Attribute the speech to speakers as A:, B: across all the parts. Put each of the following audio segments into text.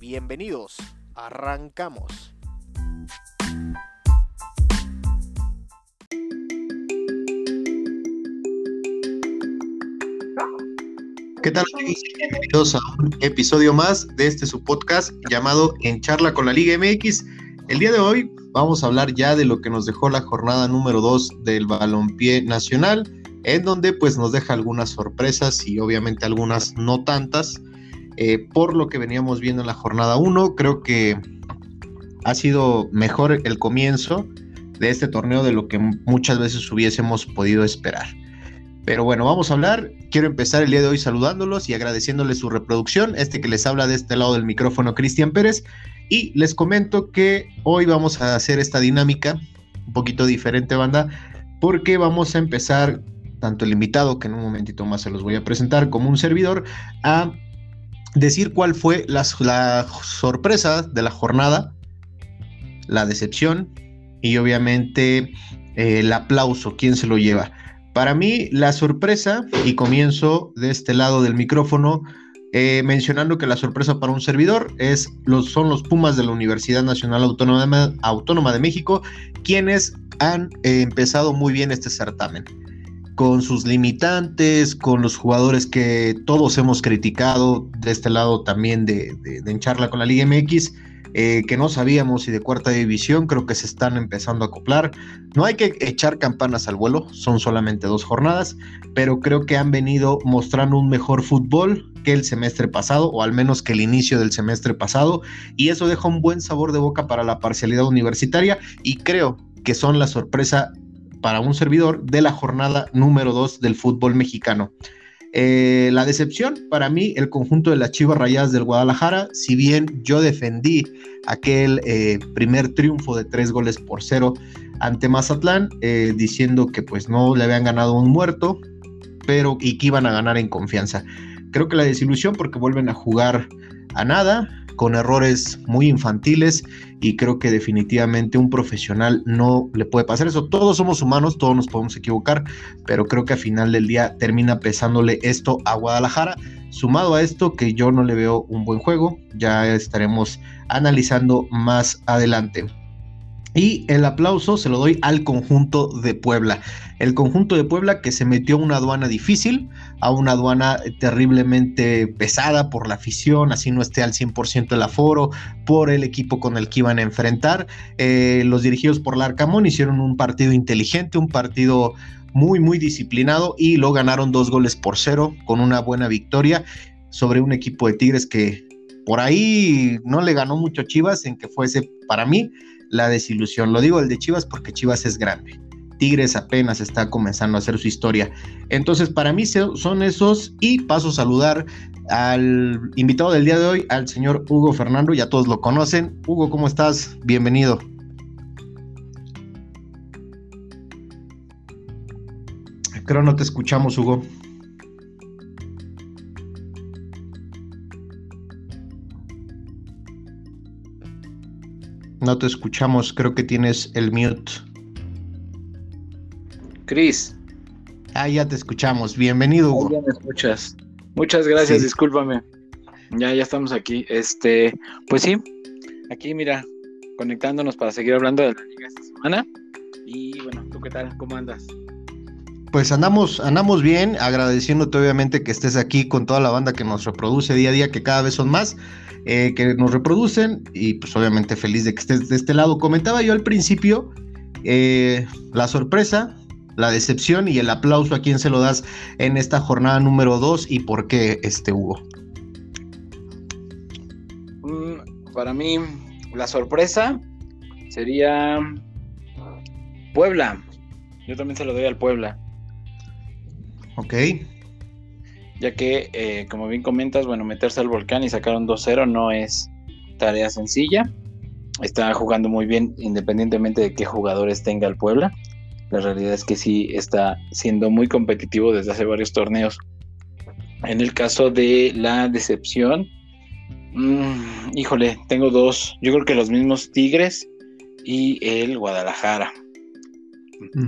A: Bienvenidos, arrancamos.
B: ¿Qué tal Bienvenidos a un episodio más de este su podcast llamado En Charla con la Liga MX. El día de hoy vamos a hablar ya de lo que nos dejó la jornada número 2 del balompié nacional, en donde pues nos deja algunas sorpresas y obviamente algunas no tantas. Eh, por lo que veníamos viendo en la jornada 1, creo que ha sido mejor el comienzo de este torneo de lo que muchas veces hubiésemos podido esperar. Pero bueno, vamos a hablar. Quiero empezar el día de hoy saludándolos y agradeciéndoles su reproducción. Este que les habla de este lado del micrófono, Cristian Pérez. Y les comento que hoy vamos a hacer esta dinámica un poquito diferente, banda, porque vamos a empezar, tanto el invitado, que en un momentito más se los voy a presentar, como un servidor, a decir cuál fue la, sorpresa de la jornada, la decepción y obviamente eh, el aplauso, quién se lo lleva. Para mí, la sorpresa, y comienzo de este lado del micrófono, eh, mencionando que la sorpresa para un servidor es los, son los Pumas de la Universidad Nacional Autónoma, de México, quienes han eh, empezado muy bien este certamen con sus limitantes, con los jugadores que todos hemos criticado de este lado también de, de, charla con la Liga MX, eh, que no sabíamos si de cuarta división, creo que se están empezando a acoplar. No hay que echar campanas al vuelo, son solamente dos jornadas, pero creo que han venido mostrando un mejor fútbol que el semestre pasado, o al menos que el inicio del semestre pasado, y eso deja un buen sabor de boca para la parcialidad universitaria, y creo que son la sorpresa para un servidor de la jornada número 2 del fútbol mexicano. Eh, la decepción, para mí, el conjunto de las Chivas Rayadas del Guadalajara, si bien yo defendí aquel eh, primer triunfo de tres goles por cero ante Mazatlán, eh, diciendo que pues no le habían ganado un muerto, pero y que iban a ganar en confianza. Creo que la desilusión porque vuelven a jugar a nada, con errores muy infantiles y creo que definitivamente un profesional no le puede pasar eso. Todos somos humanos, todos nos podemos equivocar, pero creo que al final del día termina pesándole esto a Guadalajara. Sumado a esto que yo no le veo un buen juego, ya estaremos analizando más adelante. Y el aplauso se lo doy al conjunto de Puebla. El conjunto de Puebla que se metió a una aduana difícil, a una aduana terriblemente pesada por la afición, así no esté al 100% el aforo, por el equipo con el que iban a enfrentar. Eh, los dirigidos por Larcamón hicieron un partido inteligente, un partido muy, muy disciplinado y lo ganaron dos goles por cero con una buena victoria sobre un equipo de Tigres que por ahí no le ganó mucho Chivas en que fuese para mí la desilusión. Lo digo el de Chivas porque Chivas es grande. Tigres apenas está comenzando a hacer su historia. Entonces, para mí son esos y paso a saludar al invitado del día de hoy, al señor Hugo Fernando, ya todos lo conocen. Hugo, ¿cómo estás? Bienvenido. Creo no te escuchamos, Hugo. No te escuchamos, creo que tienes el mute.
C: Cris.
B: Ah, ya te escuchamos. Bienvenido, Hugo.
C: Ya me escuchas. Muchas gracias, discúlpame. Ya, ya estamos aquí. Este, pues sí, aquí mira, conectándonos para seguir hablando de la liga esta semana. Y bueno, ¿tú qué tal? ¿Cómo andas?
B: Pues andamos, andamos bien, agradeciéndote obviamente que estés aquí con toda la banda que nos reproduce día a día, que cada vez son más. Eh, que nos reproducen y pues obviamente feliz de que estés de este lado. Comentaba yo al principio eh, la sorpresa, la decepción y el aplauso a quien se lo das en esta jornada número 2 y por qué este Hugo.
C: Mm, para mí la sorpresa sería Puebla. Yo también se lo doy al Puebla.
B: Ok
C: ya que, eh, como bien comentas, bueno, meterse al volcán y sacar un 2-0 no es tarea sencilla. Está jugando muy bien independientemente de qué jugadores tenga el Puebla. La realidad es que sí está siendo muy competitivo desde hace varios torneos. En el caso de la decepción, mmm, híjole, tengo dos. Yo creo que los mismos Tigres y el Guadalajara.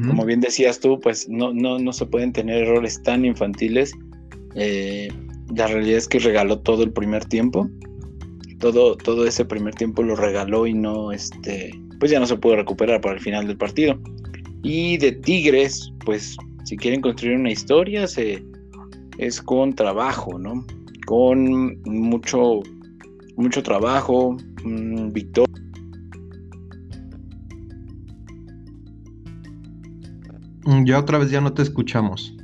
C: Como bien decías tú, pues no, no, no se pueden tener errores tan infantiles. Eh, la realidad es que regaló todo el primer tiempo. Todo, todo ese primer tiempo lo regaló y no, este, pues ya no se pudo recuperar para el final del partido. Y de Tigres, pues si quieren construir una historia, se, es con trabajo, ¿no? Con mucho, mucho trabajo, mm, victoria.
B: Ya otra vez ya no te escuchamos.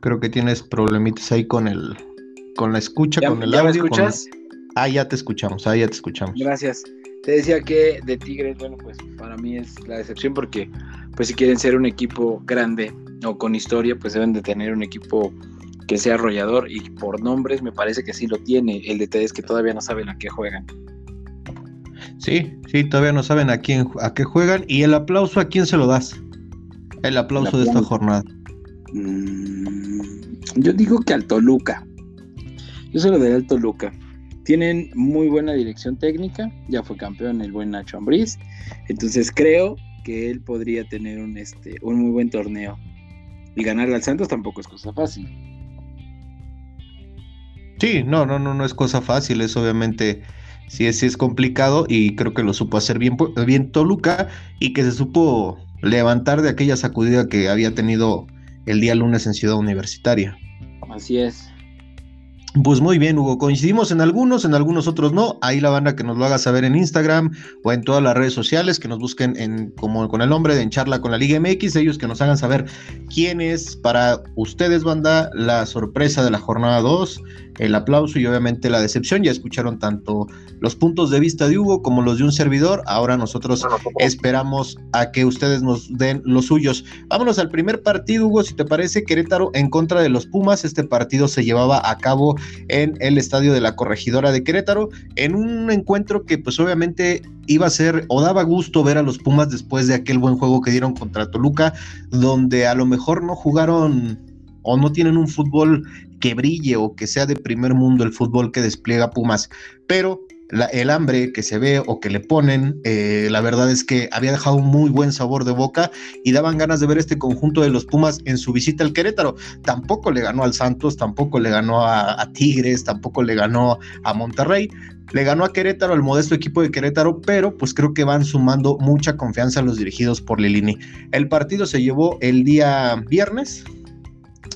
B: Creo que tienes problemitas ahí con el con la escucha, con el
C: ¿ya
B: audio.
C: ¿Me escuchas?
B: Ah, ya te escuchamos, ah, ya te escuchamos.
C: Gracias. Te decía que de Tigres, bueno, pues para mí es la decepción porque, pues si quieren ser un equipo grande o con historia, pues deben de tener un equipo que sea arrollador y por nombres me parece que sí lo tiene. El detalle es que todavía no saben a qué juegan.
B: Sí, sí, todavía no saben a quién a qué juegan y el aplauso a quién se lo das. El aplauso de esta jornada.
C: Mm, yo digo que al Toluca. Yo se lo daré al Toluca. Tienen muy buena dirección técnica, ya fue campeón el buen Nacho Ambriz, entonces creo que él podría tener un, este, un muy buen torneo. Y ganarle al Santos tampoco es cosa fácil.
B: Sí, no, no, no, no es cosa fácil, es obviamente, sí es, sí es complicado y creo que lo supo hacer bien, bien Toluca y que se supo levantar de aquella sacudida que había tenido el día lunes en Ciudad Universitaria.
C: Así es.
B: Pues muy bien, Hugo. Coincidimos en algunos, en algunos otros no. Ahí la banda que nos lo haga saber en Instagram o en todas las redes sociales, que nos busquen en, como con el nombre de En Charla con la Liga MX, ellos que nos hagan saber quién es para ustedes, banda, la sorpresa de la jornada 2, el aplauso y obviamente la decepción. Ya escucharon tanto los puntos de vista de Hugo como los de un servidor. Ahora nosotros esperamos a que ustedes nos den los suyos. Vámonos al primer partido, Hugo, si te parece, Querétaro en contra de los Pumas. Este partido se llevaba a cabo en el estadio de la Corregidora de Querétaro, en un encuentro que pues obviamente iba a ser o daba gusto ver a los Pumas después de aquel buen juego que dieron contra Toluca, donde a lo mejor no jugaron o no tienen un fútbol que brille o que sea de primer mundo el fútbol que despliega Pumas, pero el hambre que se ve o que le ponen, eh, la verdad es que había dejado un muy buen sabor de boca y daban ganas de ver este conjunto de los Pumas en su visita al Querétaro. Tampoco le ganó al Santos, tampoco le ganó a, Tigres, tampoco le ganó a Monterrey, le ganó a Querétaro, al modesto equipo de Querétaro, pero pues creo que van sumando mucha confianza a los dirigidos por Lilini. El partido se llevó el día viernes,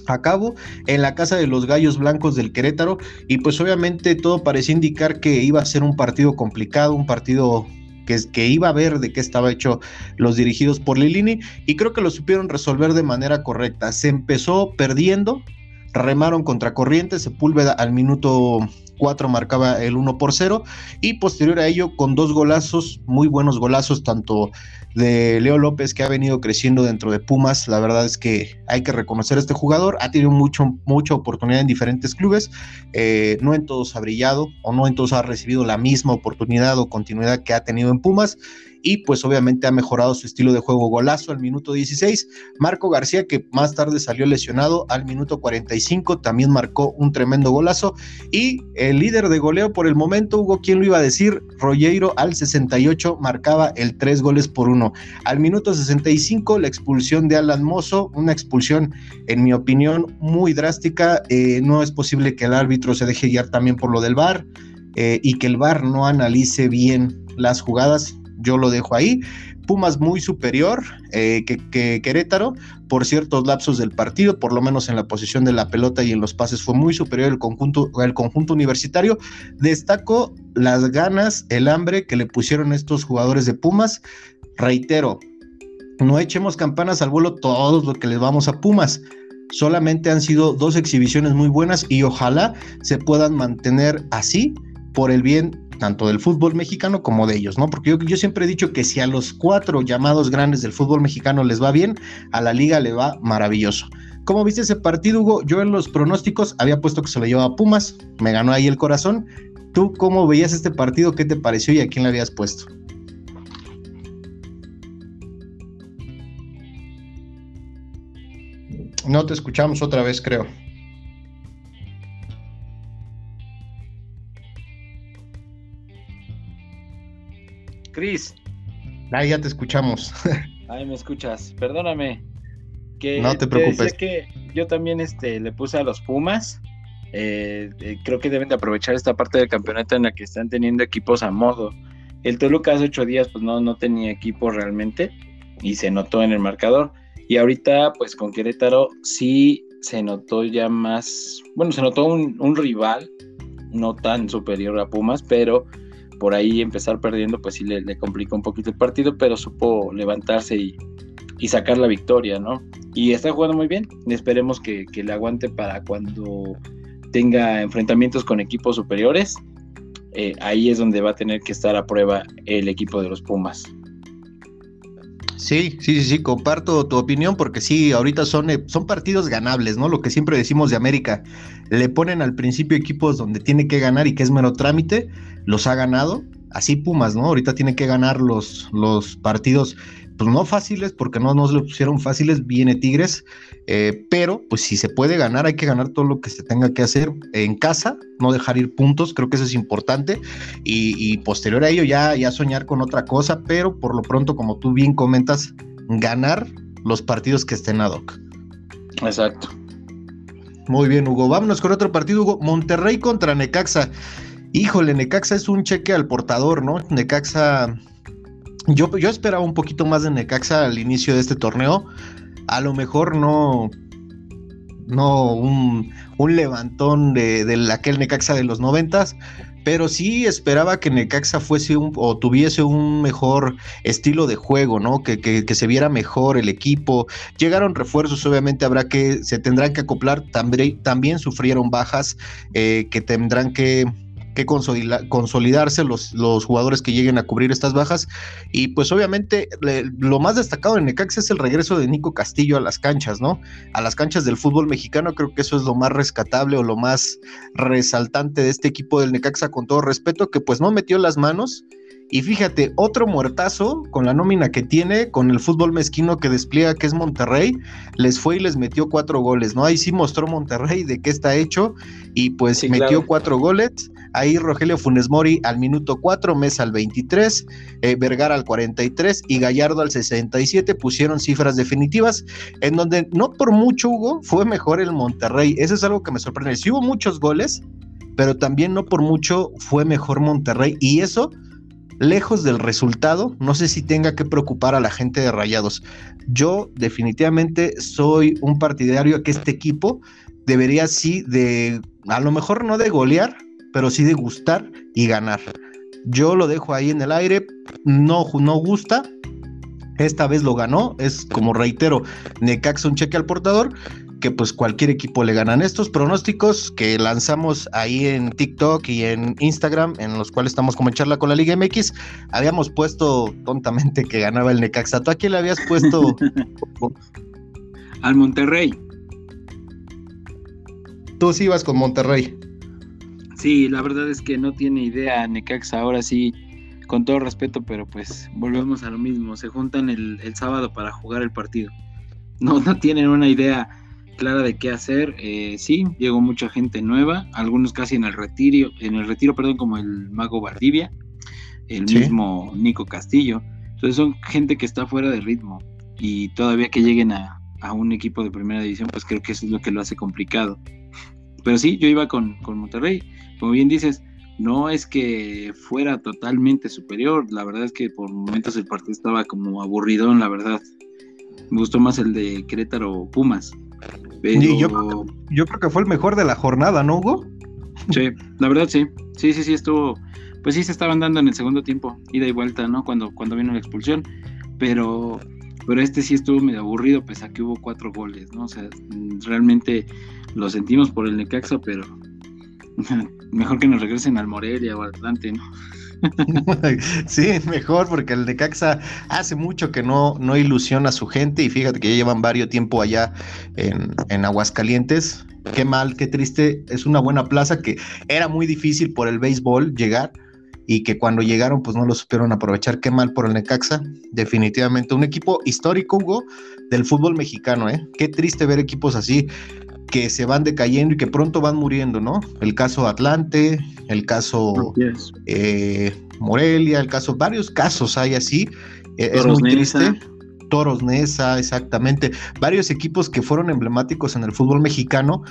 B: a cabo en la casa de los Gallos Blancos del Querétaro y pues obviamente todo parecía indicar que iba a ser un partido complicado, un partido que, que iba a ver de qué estaba hecho los dirigidos por Lilini y creo que lo supieron resolver de manera correcta. Se empezó perdiendo, remaron contra corriente, Sepúlveda al minuto 4 marcaba el 1 por 0 y posterior a ello con dos golazos, muy buenos golazos, tanto de Leo López que ha venido creciendo dentro de Pumas. La verdad es que hay que reconocer a este jugador. Ha tenido mucho, mucha oportunidad en diferentes clubes. Eh, no en todos ha brillado o no en todos ha recibido la misma oportunidad o continuidad que ha tenido en Pumas y pues obviamente ha mejorado su estilo de juego. Golazo al minuto 16. Marco García, que más tarde salió lesionado al minuto 45, también marcó un tremendo golazo. Y el líder de goleo por el momento, Hugo, ¿quién lo iba a decir? Rollero al 68 marcaba el 3 goles por 1. Al minuto 65, la expulsión de Alan Mozo, una expulsión, en mi opinión, muy drástica. Eh, no es posible que el árbitro se deje guiar también por lo del VAR. Eh, y que el VAR no analice bien las jugadas yo lo dejo ahí. Pumas muy superior eh, que, Querétaro por ciertos lapsos del partido, por lo menos en la posición de la pelota y en los pases fue muy superior el conjunto, el conjunto universitario. Destaco las ganas, el hambre que le pusieron estos jugadores de Pumas. Reitero, no echemos campanas al vuelo todos lo que les vamos a Pumas. Solamente han sido dos exhibiciones muy buenas y ojalá se puedan mantener así por el bien tanto del fútbol mexicano como de ellos, ¿no? Porque yo, yo, siempre he dicho que si a los cuatro llamados grandes del fútbol mexicano les va bien, a la liga le va maravilloso. ¿Cómo viste ese partido, Hugo? Yo en los pronósticos había puesto que se lo llevaba Pumas, me ganó ahí el corazón. ¿Tú cómo veías este partido? ¿Qué te pareció y a quién le habías puesto? No te escuchamos otra vez, creo.
C: Cris.
B: Ahí ya te escuchamos.
C: Ahí me escuchas. Perdóname. Que
B: no te preocupes.
C: que yo también este, le puse a los Pumas. Eh, eh, creo que deben de aprovechar esta parte del campeonato en la que están teniendo equipos a modo. El Toluca hace ocho días pues no, no tenía equipo realmente y se notó en el marcador. Y ahorita pues con Querétaro sí se notó ya más, bueno, se notó un, un rival no tan superior a Pumas, pero por ahí empezar perdiendo, pues sí le, complicó un poquito el partido, pero supo levantarse y, sacar la victoria, ¿no? Y está jugando muy bien, esperemos que, le aguante para cuando tenga enfrentamientos con equipos superiores, eh, ahí es donde va a tener que estar a prueba el equipo de los Pumas.
B: Sí, sí, sí, sí, comparto tu opinión porque sí, ahorita son, eh, son partidos ganables, ¿no? Lo que siempre decimos de América, le ponen al principio equipos donde tiene que ganar y que es mero trámite, los ha ganado, así Pumas, ¿no? Ahorita tiene que ganar los, los partidos pues no fáciles, porque no nos lo pusieron fáciles, viene Tigres, eh, pero pues si se puede ganar, hay que ganar todo lo que se tenga que hacer en casa, no dejar ir puntos, creo que eso es importante, y, posterior a ello ya, ya soñar con otra cosa, pero por lo pronto, como tú bien comentas, ganar los partidos que estén ad hoc.
C: Exacto.
B: Muy bien, Hugo. Vámonos con otro partido, Hugo. Monterrey contra Necaxa. Híjole, Necaxa es un cheque al portador, ¿no? Necaxa yo, esperaba un poquito más de Necaxa al inicio de este torneo. A lo mejor no, no un, levantón de, aquel Necaxa de los noventas, pero sí esperaba que Necaxa fuese un, o tuviese un mejor estilo de juego, ¿no? Que, que, se viera mejor el equipo. Llegaron refuerzos, obviamente habrá que, se tendrán que acoplar, también, también sufrieron bajas eh, que tendrán que que consolidarse los, los jugadores que lleguen a cubrir estas bajas. Y pues obviamente lo más destacado en Necaxa es el regreso de Nico Castillo a las canchas, ¿no? A las canchas del fútbol mexicano, creo que eso es lo más rescatable o lo más resaltante de este equipo del Necaxa, con todo respeto, que pues no metió las manos y fíjate, otro muertazo con la nómina que tiene, con el fútbol mezquino que despliega que es Monterrey, les fue y les metió cuatro goles, ¿no? Ahí sí mostró Monterrey de qué está hecho y pues metió cuatro goles. Ahí Rogelio Funes Mori al minuto 4, Mesa al 23, eh, Vergara al 43 y Gallardo al 67 pusieron cifras definitivas en donde no por mucho Hugo fue mejor el Monterrey. Eso es algo que me sorprende. Sí hubo muchos goles, pero también no por mucho fue mejor Monterrey y eso lejos del resultado, no sé si tenga que preocupar a la gente de Rayados. Yo definitivamente soy un partidario que este equipo debería sí de, a lo mejor no de golear, pero sí de gustar y ganar. Yo lo dejo ahí en el aire, no, no gusta, esta vez lo ganó, es como reitero, Necaxa un cheque al portador, que pues cualquier equipo le ganan. Estos pronósticos que lanzamos ahí en TikTok y en Instagram, en los cuales estamos como en charla con la Liga MX, habíamos puesto tontamente que ganaba el Necaxa. ¿Tú a quién le habías puesto?
C: Al Monterrey.
B: Tú sí ibas con Monterrey.
C: Sí, la verdad es que no tiene idea Necaxa, ahora sí, con todo respeto, pero pues volvemos a lo mismo, se juntan el, el sábado para jugar el partido. No, no tienen una idea clara de qué hacer. Eh, sí, llegó mucha gente nueva, algunos casi en el retiro, en el retiro, perdón, como el Mago Valdivia, el mismo Nico Castillo. Entonces son gente que está fuera de ritmo y todavía que lleguen a, un equipo de primera división, pues creo que eso es lo que lo hace complicado. Pero sí, yo iba con, con Monterrey. Como bien dices, no es que fuera totalmente superior, la verdad es que por momentos el partido estaba como aburridón, la verdad. Me gustó más el de Querétaro Pumas
B: yo, yo creo que fue el mejor de la jornada, ¿no, Hugo?
C: Sí, la verdad sí. Sí, sí, sí, estuvo. Pues sí, se estaban dando en el segundo tiempo, ida y vuelta, ¿no? Cuando, cuando vino la expulsión. Pero, pero este sí estuvo medio aburrido, pese a que hubo cuatro goles, ¿no? O sea, realmente lo sentimos por el Necaxa, pero, Mejor que nos regresen al Morelia o al Atlante, ¿no?
B: sí, mejor, porque el Necaxa hace mucho que no, no ilusiona a su gente y fíjate que ya llevan varios tiempo allá en, en Aguascalientes. Qué mal, qué triste. Es una buena plaza que era muy difícil por el béisbol llegar y que cuando llegaron pues no lo supieron aprovechar. Qué mal por el Necaxa. Definitivamente un equipo histórico, Hugo, del fútbol mexicano, ¿eh? Qué triste ver equipos así que se van decayendo y que pronto van muriendo, ¿no? El caso Atlante, el caso eh, Morelia, el caso, varios casos hay así. Eh, es muy triste. Toros Nesa, exactamente. Varios equipos que fueron emblemáticos en el fútbol mexicano,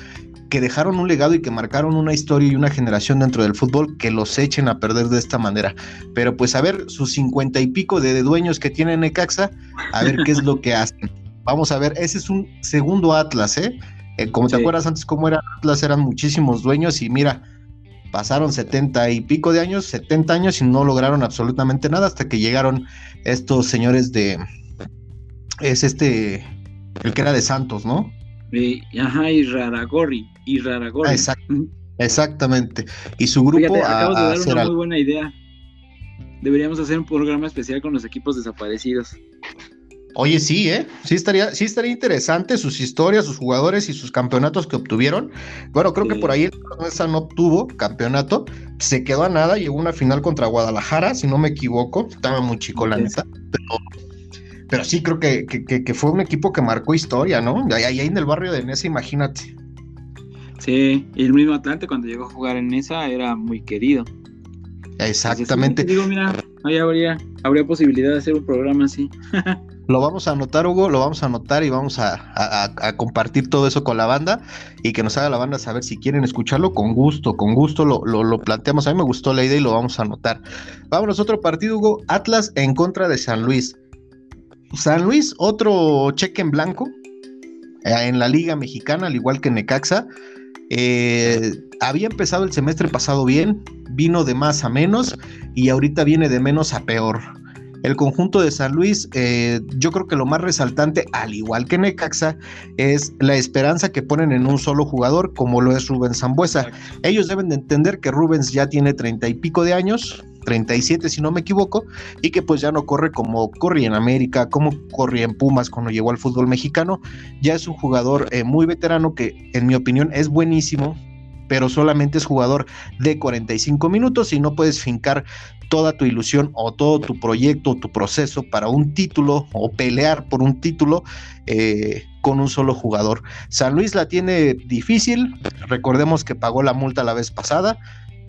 B: que dejaron un legado y que marcaron una historia y una generación dentro del fútbol que los echen a perder de esta manera. Pero pues a ver, sus cincuenta y pico de dueños que tiene Necaxa, a ver qué es lo que hacen. Vamos a ver, ese es un segundo Atlas, ¿eh? Eh como te acuerdas antes cómo era Atlas, eran muchísimos dueños y mira, pasaron setenta y pico de años, 70 años y no lograron absolutamente nada hasta que llegaron estos señores de, es este, el que era de Santos, ¿no?
C: ajá, y Raragorri, y Raragorri.
B: exactamente. Y su grupo
C: Fíjate, de dar una muy buena idea. Deberíamos hacer un programa especial con los equipos desaparecidos.
B: Oye, sí, ¿eh? Sí estaría, sí estaría interesante sus historias, sus jugadores y sus campeonatos que obtuvieron. Bueno, creo que por ahí el no obtuvo campeonato, se quedó a nada, llegó a una final contra Guadalajara, si no me equivoco, estaba muy chico la neta, pero pero sí creo que, fue un equipo que marcó historia, ¿no? Ahí, en el barrio de Nesa, imagínate.
C: Sí, y el mismo Atlante cuando llegó a jugar en Nesa era muy querido.
B: Exactamente.
C: digo, mira, ahí habría, habría posibilidad de hacer un programa así.
B: lo vamos a anotar, Hugo, lo vamos a anotar y vamos a, compartir todo eso con la banda y que nos haga la banda saber si quieren escucharlo con gusto, con gusto lo, lo, planteamos. A mí me gustó la idea y lo vamos a anotar. Vámonos, otro partido, Hugo. Atlas en contra de San Luis. San Luis, otro cheque en blanco eh, en la Liga Mexicana, al igual que Necaxa. Eh, había empezado el semestre pasado bien, vino de más a menos y ahorita viene de menos a peor. El conjunto de San Luis, eh, yo creo que lo más resaltante, al igual que Necaxa, es la esperanza que ponen en un solo jugador, como lo es Rubens Zambuesa. Ellos deben de entender que Rubens ya tiene treinta y pico de años, 37 si no me equivoco, y que pues ya no corre como corría en América, como corría en Pumas cuando llegó al fútbol mexicano. Ya es un jugador eh, muy veterano que en mi opinión es buenísimo, pero solamente es jugador de 45 minutos y no puedes fincar toda tu ilusión o todo tu proyecto, tu proceso para un título o pelear por un título eh, con un solo jugador. San Luis la tiene difícil, recordemos que pagó la multa la vez pasada,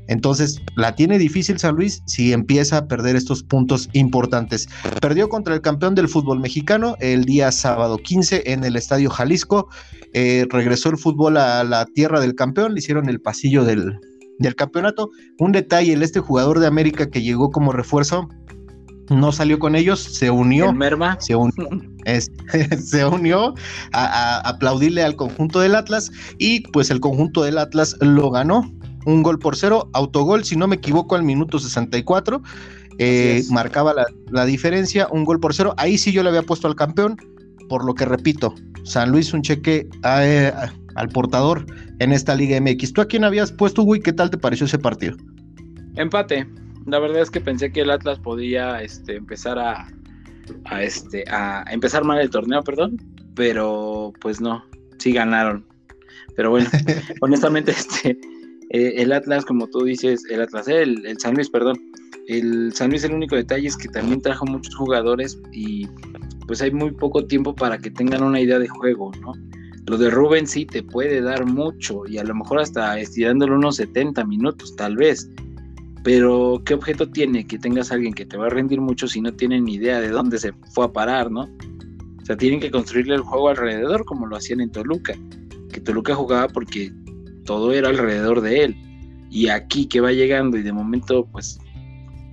B: entonces, la tiene difícil San Luis si empieza a perder estos puntos importantes. Perdió contra el campeón del fútbol mexicano el día sábado 15 en el Estadio Jalisco. Eh, regresó el fútbol a la tierra del campeón, le hicieron el pasillo del, campeonato. Un detalle, el este jugador de América que llegó como refuerzo no salió con ellos, se unió.
C: Merma?
B: Se unió, se unió a, a, aplaudirle al conjunto del Atlas y pues el conjunto del Atlas lo ganó un gol por cero, autogol, si no me equivoco, al minuto 64. Eh, marcaba la, diferencia, un gol por cero. Ahí sí yo le había puesto al campeón, por lo que repito, San Luis un cheque eh, al portador en esta Liga MX. ¿Tú a quién habías puesto, güey? ¿Qué tal te pareció ese partido?
C: Empate. La verdad es que pensé que el Atlas podía este, empezar a, a, este, a empezar mal el torneo, perdón, pero pues no, sí ganaron. Pero bueno, honestamente, este, eh, el Atlas, como tú dices, el Atlas, eh, el, el, San Luis, perdón. El San Luis, el único detalle es que también trajo muchos jugadores y pues hay muy poco tiempo para que tengan una idea de juego, ¿no? Lo de Rubén sí te puede dar mucho y a lo mejor hasta estirándolo unos 70 minutos, tal vez. Pero, ¿qué objeto tiene que tengas a alguien que te va a rendir mucho si no tienen ni idea de dónde se fue a parar, ¿no? O sea, tienen que construirle el juego alrededor como lo hacían en Toluca. Que Toluca jugaba porque todo era alrededor de él. Y aquí que va llegando y de momento, pues,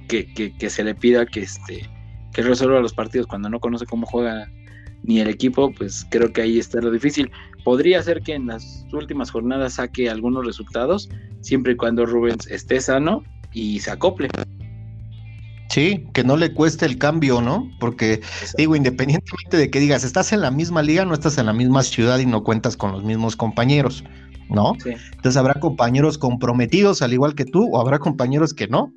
C: que, se le pida que, este, que resuelva los partidos cuando no conoce cómo juega ni el equipo, pues creo que ahí está lo difícil. Podría ser que en las últimas jornadas saque algunos resultados, siempre y cuando Rubens esté sano y se acople.
B: Sí, que no le cueste el cambio, ¿no? Porque digo, independientemente de que digas, estás en la misma liga, no estás en la misma ciudad y no cuentas con los mismos compañeros. ¿no? Entonces habrá compañeros comprometidos al igual que tú o habrá compañeros que no,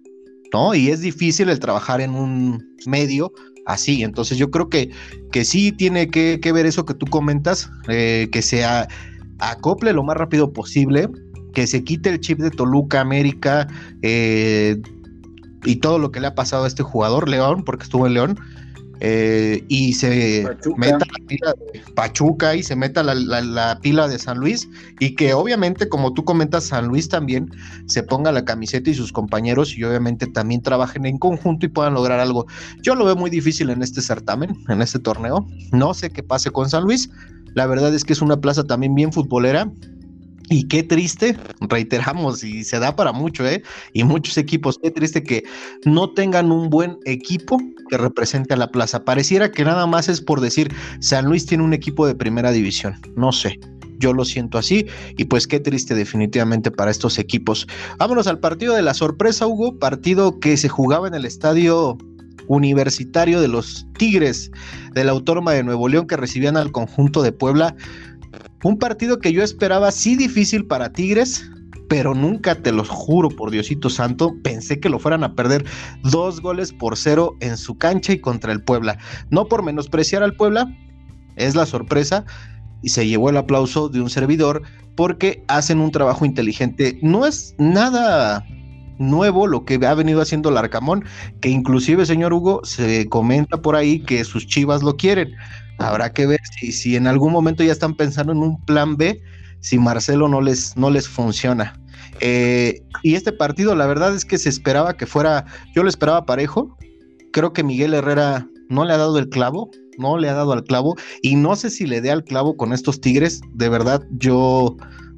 B: ¿no? Y es difícil el trabajar en un medio así. Entonces yo creo que, que sí tiene que, ver eso que tú comentas, eh, que se acople lo más rápido posible, que se quite el chip de Toluca, América eh, y todo lo que le ha pasado a este jugador, León, porque estuvo en León. Eh, y se meta la pila de Pachuca y se meta la, pila de San Luis y que obviamente como tú comentas San Luis también se ponga la camiseta y sus compañeros y obviamente también trabajen en conjunto y puedan lograr algo. Yo lo veo muy difícil en este certamen, en este torneo. No sé qué pase con San Luis. La verdad es que es una plaza también bien futbolera y qué triste, reiteramos, y se da para mucho, ¿eh? Y muchos equipos, qué triste que no tengan un buen equipo que represente a la plaza. Pareciera que nada más es por decir, San Luis tiene un equipo de primera división. No sé, yo lo siento así y pues qué triste definitivamente para estos equipos. Vámonos al partido de la sorpresa, Hugo, partido que se jugaba en el estadio universitario de los Tigres de la Autónoma de Nuevo León que recibían al conjunto de Puebla. Un partido que yo esperaba sí difícil para Tigres, pero nunca, te lo juro por Diosito Santo, pensé que lo fueran a perder dos goles por cero en su cancha y contra el Puebla. No por menospreciar al Puebla, es la sorpresa y se llevó el aplauso de un servidor porque hacen un trabajo inteligente. No es nada nuevo lo que ha venido haciendo el Arcamón, que inclusive, señor Hugo, se comenta por ahí que sus chivas lo quieren. Habrá que ver si, en algún momento ya están pensando en un plan B, si Marcelo no les, no les funciona. Eh, y este partido, la verdad es que se esperaba que fuera, yo lo esperaba parejo. Creo que Miguel Herrera no le ha dado el clavo, no le ha dado al clavo, y no sé si le dé al clavo con estos Tigres. De verdad, yo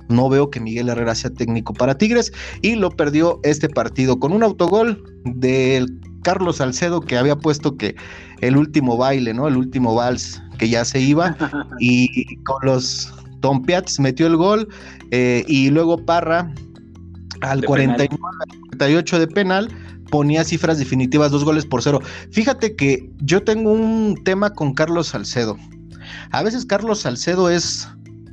B: no veo que Miguel Herrera sea técnico para Tigres y lo perdió este partido con un autogol del Carlos Salcedo que había puesto que el último baile, ¿no? El último vals que ya se iba y con los Tom Piats metió el gol eh, y luego Parra al 49, 48 de penal ponía cifras definitivas, dos goles por cero. Fíjate que yo tengo un tema con Carlos Salcedo. A veces Carlos Salcedo es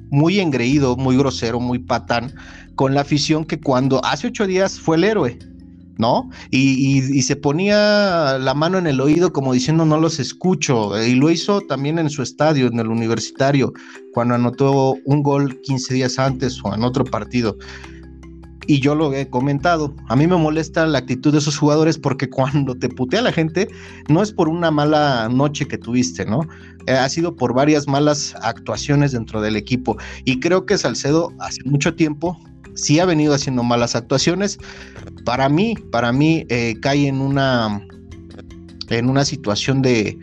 B: muy engreído, muy grosero, muy patán con la afición que cuando hace ocho días fue el héroe. ¿No? Y, se ponía la mano en el oído como diciendo no los escucho. Y lo hizo también en su estadio, en el universitario, cuando anotó un gol 15 días antes o en otro partido. Y yo lo he comentado, a mí me molesta la actitud de esos jugadores porque cuando te putea la gente no es por una mala noche que tuviste, ¿no? Eh, ha sido por varias malas actuaciones dentro del equipo. Y creo que Salcedo hace mucho tiempo sí ha venido haciendo malas actuaciones. Para mí, para mí eh, cae en una, en una situación de,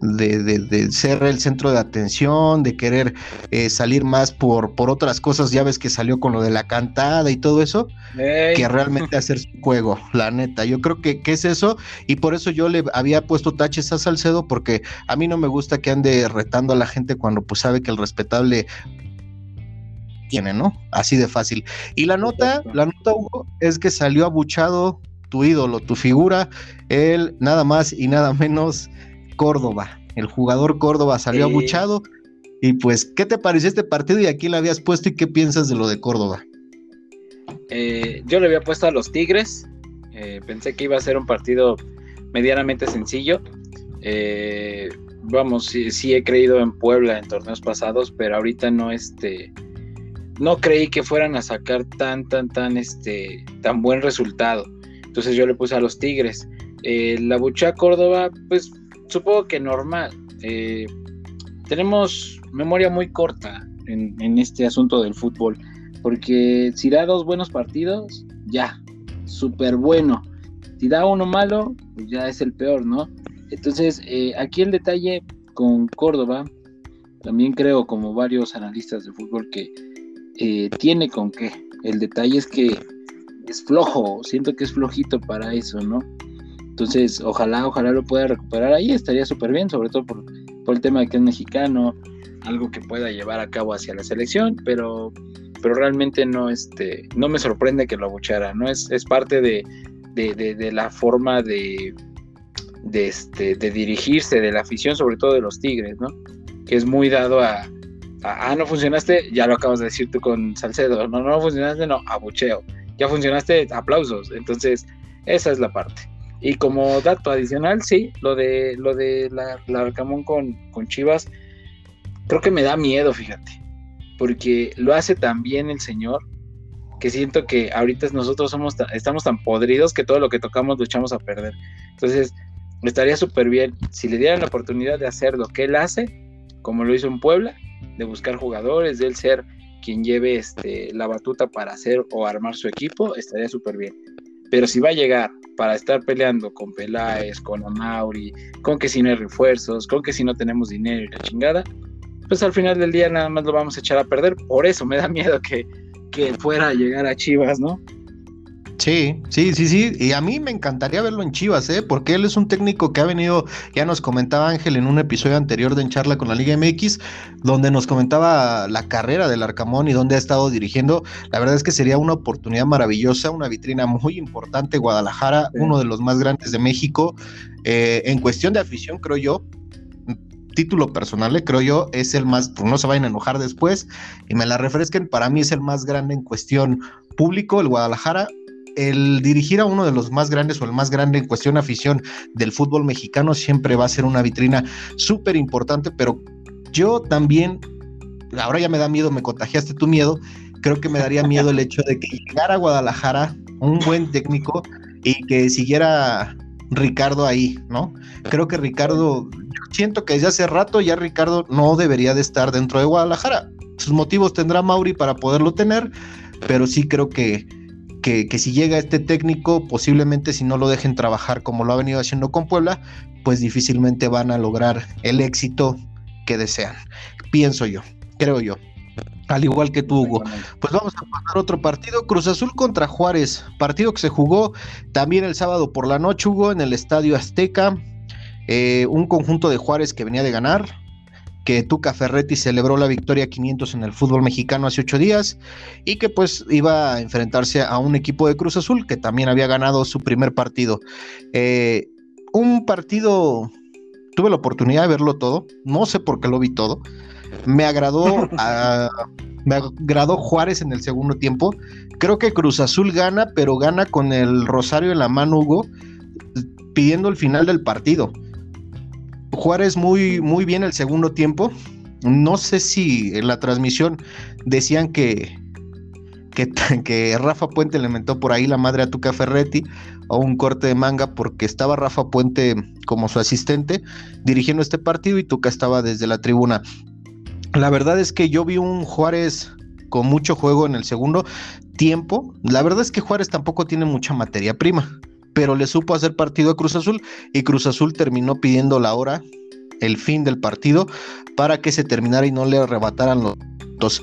B: de, ser el centro de atención, de querer eh, salir más por, por otras cosas. Ya ves que salió con lo de la cantada y todo eso, que realmente hacer su juego, la neta. Yo creo que, que, es eso, y por eso yo le había puesto taches a Salcedo, porque a mí no me gusta que ande retando a la gente cuando pues sabe que el respetable tiene, ¿no? Así de fácil. Y la nota, la nota, Hugo, es que salió abuchado tu ídolo, tu figura, él nada más y nada menos Córdoba. El jugador Córdoba salió abuchado. Y pues, ¿qué te pareció este partido y aquí le habías puesto y qué piensas de lo de Córdoba?
C: Eh, yo le había puesto a los Tigres. Eh, pensé que iba a ser un partido medianamente sencillo. Eh, vamos, sí, sí, he creído en Puebla en torneos pasados, pero ahorita no, este, no creí que fueran a sacar tan, tan, tan, este, tan buen resultado. Entonces yo le puse a los Tigres. Eh, la Bucha Córdoba, pues supongo que normal. Eh, tenemos memoria muy corta en, este asunto del fútbol, porque si da dos buenos partidos, ya, súper bueno. Si da uno malo, pues ya es el peor, ¿no? Entonces, eh, aquí el detalle con Córdoba, también creo como varios analistas de fútbol que eh, tiene con qué. El detalle es que es flojo, siento que es flojito para eso, ¿no? Entonces, ojalá, ojalá lo pueda recuperar ahí, estaría súper bien, sobre todo por, el tema de que es mexicano, algo que pueda llevar a cabo hacia la selección, pero, pero realmente no, este, no me sorprende que lo abuchara, ¿no? Es, es parte de, de, la forma de, de, este, de dirigirse de la afición, sobre todo de los Tigres, ¿no? Que es muy dado a, Ah, no funcionaste, ya lo acabas de decir tú con Salcedo. No, no funcionaste, no, abucheo. Ya funcionaste, aplausos. Entonces, esa es la parte. Y como dato adicional, sí, lo de lo de la, la con, con Chivas, creo que me da miedo, fíjate. Porque lo hace tan bien el señor que siento que ahorita nosotros somos estamos tan podridos que todo lo que tocamos luchamos a perder. Entonces, estaría súper bien si le dieran la oportunidad de hacer lo que él hace, como lo hizo en Puebla, de buscar jugadores, de él ser quien lleve este, la batuta para hacer o armar su equipo, estaría súper bien. Pero si va a llegar para estar peleando con Peláez, con Amauri, con que si no hay refuerzos, con que si no tenemos dinero y la chingada, pues al final del día nada más lo vamos a echar a perder. Por eso me da miedo que, que fuera a llegar a Chivas, ¿no?
B: Sí, sí, sí, sí. Y a mí me encantaría verlo en Chivas, ¿eh? Porque él es un técnico que ha venido, ya nos comentaba Ángel en un episodio anterior de En Charla con la Liga MX, donde nos comentaba la carrera del Arcamón y dónde ha estado dirigiendo. La verdad es que sería una oportunidad maravillosa, una vitrina muy importante. Guadalajara, uno de los más grandes de México. Eh, en cuestión de afición, creo yo, título personal, eh, creo yo, es el más, pues no se vayan a enojar después y me la refresquen, para mí es el más grande en cuestión público, el Guadalajara, el dirigir a uno de los más grandes o el más grande en cuestión afición del fútbol mexicano siempre va a ser una vitrina súper importante, pero yo también, ahora ya me da miedo, me contagiaste tu miedo, creo que me daría miedo el hecho de que llegara a Guadalajara un buen técnico y que siguiera Ricardo ahí, ¿no? Creo que Ricardo, siento que desde hace rato ya Ricardo no debería de estar dentro de Guadalajara. Sus motivos tendrá Mauri para poderlo tener, pero sí creo que que, si llega este técnico, posiblemente si no lo dejen trabajar como lo ha venido haciendo con Puebla, pues difícilmente van a lograr el éxito que desean. Pienso yo, creo yo. Al igual que tú, Hugo. Pues vamos a pasar otro partido. Cruz Azul contra Juárez. Partido que se jugó también el sábado por la noche, Hugo, en el Estadio Azteca. Eh, un conjunto de Juárez que venía de ganar que Tuca Ferretti celebró la victoria 500 en el fútbol mexicano hace ocho días y que pues iba a enfrentarse a un equipo de Cruz Azul que también había ganado su primer partido. Eh, un partido, tuve la oportunidad de verlo todo, no sé por qué lo vi todo. Me agradó, me agradó Juárez en el segundo tiempo. Creo que Cruz Azul gana, pero gana con el rosario en la mano, Hugo, pidiendo el final del partido. Juárez muy, muy bien el segundo tiempo. No sé si en la transmisión decían que, que, Rafa Puente le mentó por ahí la madre a Tuca Ferretti o un corte de manga porque estaba Rafa Puente como su asistente dirigiendo este partido y Tuca estaba desde la tribuna. La verdad es que yo vi un Juárez con mucho juego en el segundo tiempo. La verdad es que Juárez tampoco tiene mucha materia prima pero le supo hacer partido a Cruz Azul y Cruz Azul terminó pidiendo la hora, el fin del partido, para que se terminara y no le arrebataran los dos.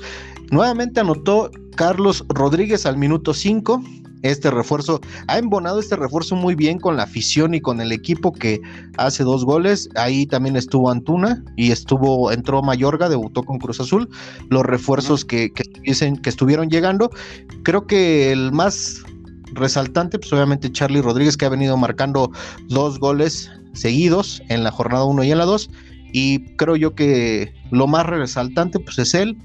B: Nuevamente anotó Carlos Rodríguez al minuto 5. Este refuerzo ha embonado este refuerzo muy bien con la afición y con el equipo que hace dos goles. Ahí también estuvo Antuna y estuvo, entró Mayorga, debutó con Cruz Azul. Los refuerzos que, que, que estuvieron llegando. Creo que el más resaltante, pues obviamente Charlie Rodríguez que ha venido marcando dos goles seguidos en la jornada 1 y en la 2 y creo yo que lo más resaltante pues es él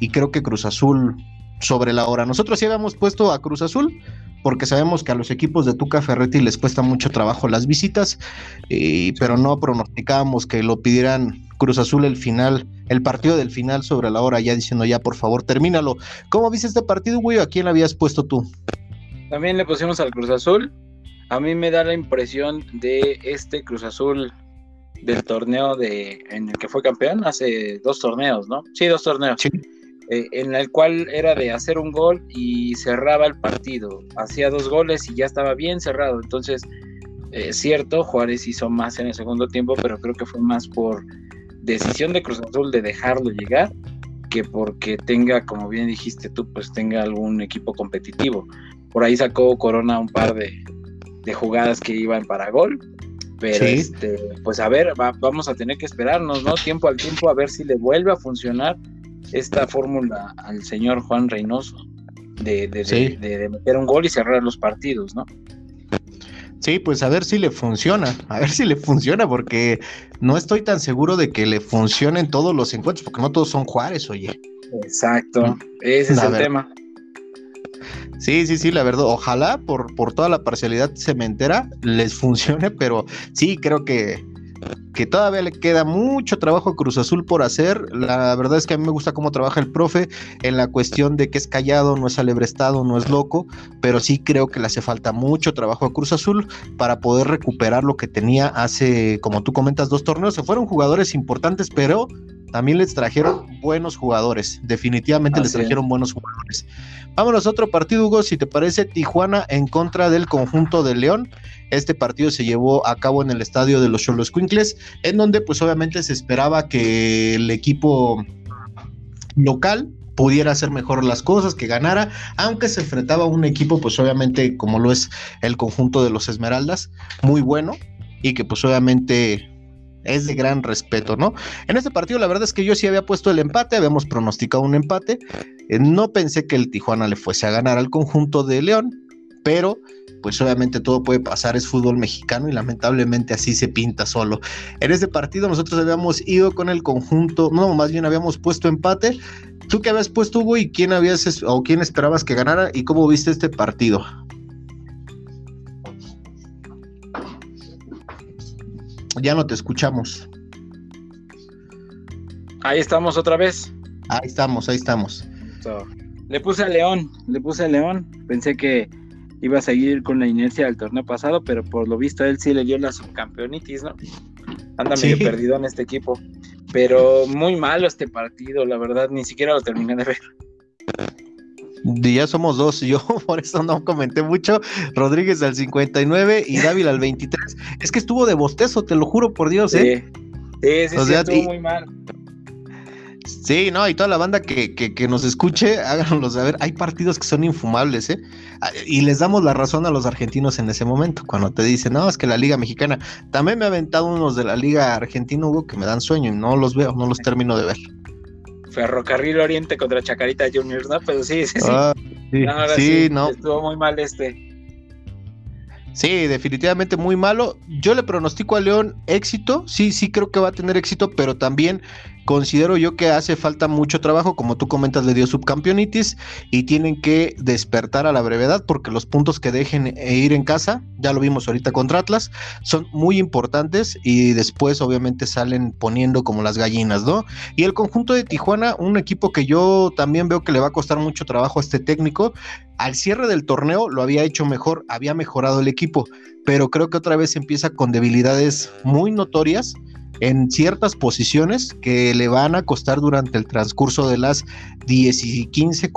B: y creo que Cruz Azul sobre la hora. Nosotros sí habíamos puesto a Cruz Azul porque sabemos que a los equipos de Tuca Ferretti les cuesta mucho trabajo las visitas, pero no pronosticábamos que lo pidieran Cruz Azul el final, el partido del final sobre la hora, ya diciendo ya por favor termínalo. ¿Cómo viste este partido, güey? ¿A quién habías puesto tú?
C: También le pusimos al Cruz Azul. A mí me da la impresión de este Cruz Azul del torneo de en el que fue campeón hace dos torneos, ¿no? Sí, dos torneos. Eh, en el cual era de hacer un gol y cerraba el partido. Hacía dos goles y ya estaba bien cerrado. Entonces, es eh, cierto, Juárez hizo más en el segundo tiempo, pero creo que fue más por decisión de Cruz Azul de dejarlo llegar que porque tenga, como bien dijiste tú, pues tenga algún equipo competitivo. Por ahí sacó Corona un par de, jugadas que iban para gol. Pero este, pues a ver, vamos a tener que esperarnos, ¿no? Tiempo al tiempo a ver si le vuelve a funcionar esta fórmula al señor Juan Reynoso de, de, meter un gol y cerrar los partidos, ¿no?
B: Sí, pues a ver si le funciona, a ver si le funciona, porque no estoy tan seguro de que le funcionen todos los encuentros, porque no todos son Juárez, oye.
C: Exacto, ese es el tema.
B: Sí, sí, sí, la verdad, ojalá por, por toda la parcialidad cementera les funcione, pero sí creo que, que todavía le queda mucho trabajo a Cruz Azul por hacer. La verdad es que a mí me gusta cómo trabaja el profe en la cuestión de que es callado, no es alebrestado, no es loco, pero sí creo que le hace falta mucho trabajo a Cruz Azul para poder recuperar lo que tenía hace, como tú comentas, dos torneos. Se fueron jugadores importantes, pero también les trajeron buenos jugadores. Definitivamente les trajeron buenos jugadores. Vámonos a otro partido, Hugo, si te parece, Tijuana en contra del conjunto de León. Este partido se llevó a cabo en el estadio de los Cholos Quincles, en donde pues obviamente se esperaba que el equipo local pudiera hacer mejor las cosas, que ganara, aunque se enfrentaba a un equipo, pues obviamente como lo es el conjunto de los Esmeraldas, muy bueno, y que pues obviamente es de gran respeto, ¿no? En este partido la verdad es que yo sí había puesto el empate, habíamos pronosticado un empate, eh, no pensé que el Tijuana le fuese a ganar al conjunto de León, pero pues obviamente todo puede pasar, es fútbol mexicano y lamentablemente así se pinta solo. En este partido nosotros habíamos ido con el conjunto, no, más bien habíamos puesto empate. ¿Tú qué habías puesto, Hugo, y quién habías o quién esperabas que ganara y cómo viste este partido? Ya no te escuchamos.
C: Ahí estamos otra vez.
B: Ahí estamos, ahí estamos.
C: le puse a León, le puse a León. Pensé que iba a seguir con la inercia del torneo pasado, pero por lo visto él sí le dio la subcampeonitis, ¿no? Anda medio perdido en este equipo. Pero muy malo este partido, la verdad, ni siquiera lo terminé de ver.
B: Ya somos dos, yo por eso no comenté mucho. Rodríguez al 59 y Dávila al 23. Es que estuvo de bostezo, te lo juro por Dios, ¿eh?
C: Sí, sí, sí, estuvo muy mal.
B: Sí, no, y toda la banda que, que, nos escuche, háganoslo saber. Hay partidos que son infumables, ¿eh? Ah, y les damos la razón a los argentinos en ese momento, cuando te dicen, no, es que la Liga Mexicana. También me ha aventado unos de la Liga Argentina, Hugo, que me dan sueño y no los veo, no los termino de ver.
C: Ferrocarril Oriente contra Chacarita Juniors, ¿no? Pero sí, sí, sí.
B: Ah, sí, no.
C: Estuvo muy mal este.
B: Sí, definitivamente muy malo. Yo le pronostico a León éxito. Sí, sí creo que va a tener éxito, pero también Considero yo que hace falta mucho trabajo, como tú comentas, le dio subcampeonitis y tienen que despertar a la brevedad porque los puntos que dejen e ir en casa, ya lo vimos ahorita contra Atlas, son muy importantes y después obviamente salen poniendo como las gallinas, ¿no? Y el conjunto de Tijuana, un equipo que yo también veo que le va a costar mucho trabajo a este técnico, al cierre del torneo lo había hecho mejor, había mejorado el equipo, pero creo que otra vez empieza con debilidades muy notorias en ciertas posiciones que le van a costar durante el transcurso de las 10 y 15,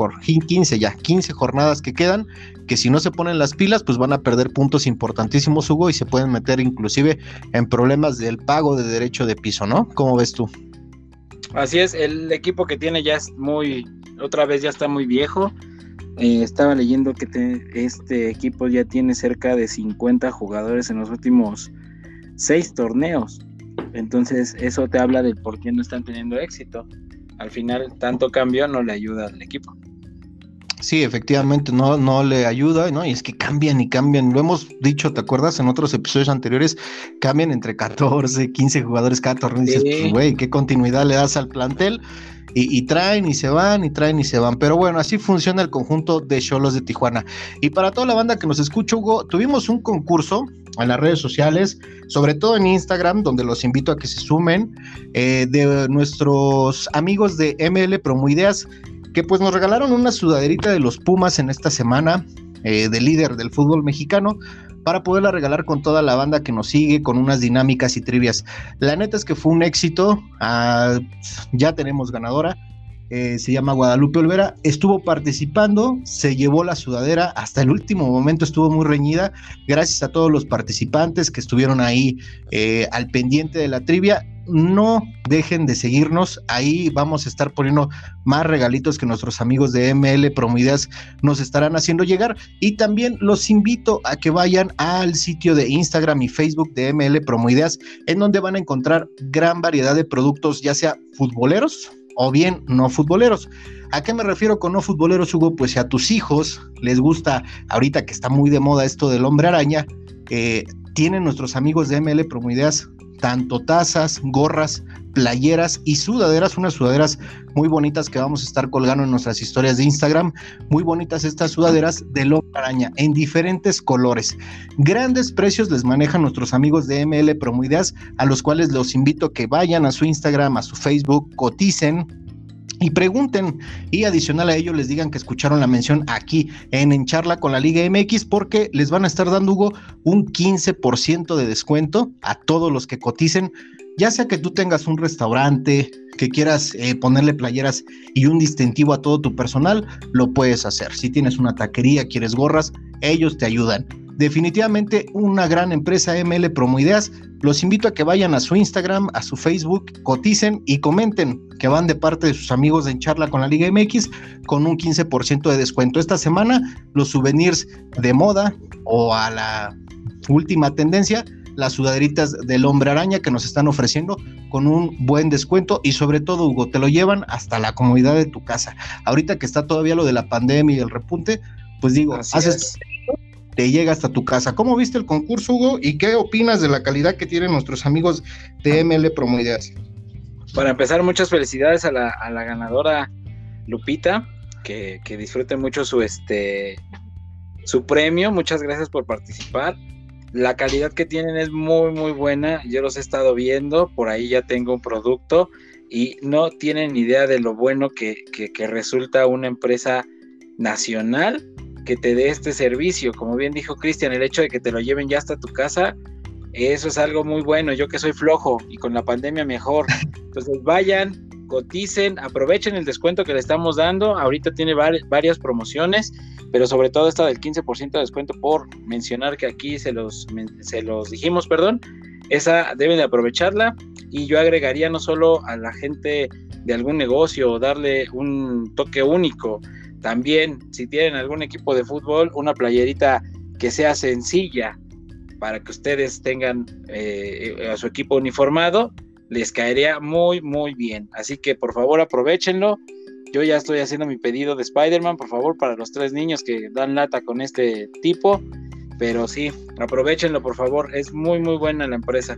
B: 15 ya, 15 jornadas que quedan, que si no se ponen las pilas, pues van a perder puntos importantísimos, Hugo, y se pueden meter inclusive en problemas del pago de derecho de piso, ¿no? ¿Cómo ves tú?
C: Así es, el equipo que tiene ya es muy, otra vez ya está muy viejo. Eh, estaba leyendo que este equipo ya tiene cerca de 50 jugadores en los últimos seis torneos. Entonces eso te habla de por qué no están teniendo éxito. Al final tanto cambio no le ayuda al equipo.
B: Sí, efectivamente, no, no le ayuda, ¿no? Y es que cambian y cambian. Lo hemos dicho, ¿te acuerdas? En otros episodios anteriores, cambian entre 14, 15 jugadores cada torneo. Y dices, pues, güey, ¿qué continuidad le das al plantel? Y, traen y se van, y traen y se van. Pero bueno, así funciona el conjunto de Cholos de Tijuana. Y para toda la banda que nos escucha, Hugo, tuvimos un concurso en las redes sociales, sobre todo en Instagram, donde los invito a que se sumen, eh, de nuestros amigos de ML Promoideas, que pues nos regalaron una sudaderita de los Pumas en esta semana, eh, de líder del fútbol mexicano, para poderla regalar con toda la banda que nos sigue, con unas dinámicas y trivias. La neta es que fue un éxito, ah, ya tenemos ganadora. Eh, se llama Guadalupe Olvera, estuvo participando, se llevó la sudadera, hasta el último momento estuvo muy reñida, gracias a todos los participantes que estuvieron ahí eh, al pendiente de la trivia. No dejen de seguirnos, ahí vamos a estar poniendo más regalitos que nuestros amigos de ML Promideas nos estarán haciendo llegar. Y también los invito a que vayan al sitio de Instagram y Facebook de ML Promoideas, en donde van a encontrar gran variedad de productos, ya sea futboleros, o bien no futboleros. ¿A qué me refiero con no futboleros, Hugo? Pues si a tus hijos les gusta, ahorita que está muy de moda esto del hombre araña, eh, tienen nuestros amigos de ML Promoideas tanto tazas, gorras, playeras y sudaderas, unas sudaderas muy bonitas que vamos a estar colgando en nuestras historias de Instagram. Muy bonitas estas sudaderas de Lobo Araña en diferentes colores. Grandes precios les manejan nuestros amigos de ML Promoideas, a los cuales los invito a que vayan a su Instagram, a su Facebook, coticen y pregunten y adicional a ello les digan que escucharon la mención aquí en En Charla con la Liga MX porque les van a estar dando Hugo un 15% de descuento a todos los que coticen, ya sea que tú tengas un restaurante, que quieras eh, ponerle playeras y un distintivo a todo tu personal, lo puedes hacer. Si tienes una taquería, quieres gorras, ellos te ayudan. Definitivamente una gran empresa ML Promo Ideas. Los invito a que vayan a su Instagram, a su Facebook, coticen y comenten que van de parte de sus amigos En Charla con la Liga MX con un 15% de descuento. Esta semana los souvenirs de moda o a la última tendencia, las sudaderitas del hombre araña que nos están ofreciendo con un buen descuento y sobre todo, Hugo, te lo llevan hasta la comodidad de tu casa. Ahorita que está todavía lo de la pandemia y el repunte, pues digo, haces te llega hasta tu casa. ¿Cómo viste el concurso, Hugo? ¿Y qué opinas de la calidad que tienen nuestros amigos de ML Promo Ideas?
C: Para empezar, muchas felicidades a la, ganadora Lupita, que, que, disfrute mucho su, este, su premio. Muchas gracias por participar. La calidad que tienen es muy, muy buena. Yo los he estado viendo. Por ahí ya tengo un producto y no tienen idea de lo bueno que, que resulta una empresa nacional que te dé este servicio. Como bien dijo Cristian, el hecho de que te lo lleven ya hasta tu casa, eso es algo muy bueno. Yo que soy flojo y con la pandemia mejor. Entonces vayan, coticen, aprovechen el descuento que le estamos dando. Ahorita tiene varias promociones, pero sobre todo esta del 15% de descuento por mencionar que aquí se los, se los dijimos, perdón. Esa deben de aprovecharla y yo agregaría no solo a la gente de algún negocio darle un toque único, también, si tienen algún equipo de fútbol, una playerita que sea sencilla para que ustedes tengan eh, a su equipo uniformado, les caería muy, muy bien. Así que por favor aprovechenlo. Yo ya estoy haciendo mi pedido de Spider-Man, por favor, para los tres niños que dan lata con este tipo. Pero sí, aprovechenlo, por favor. Es muy, muy buena la empresa.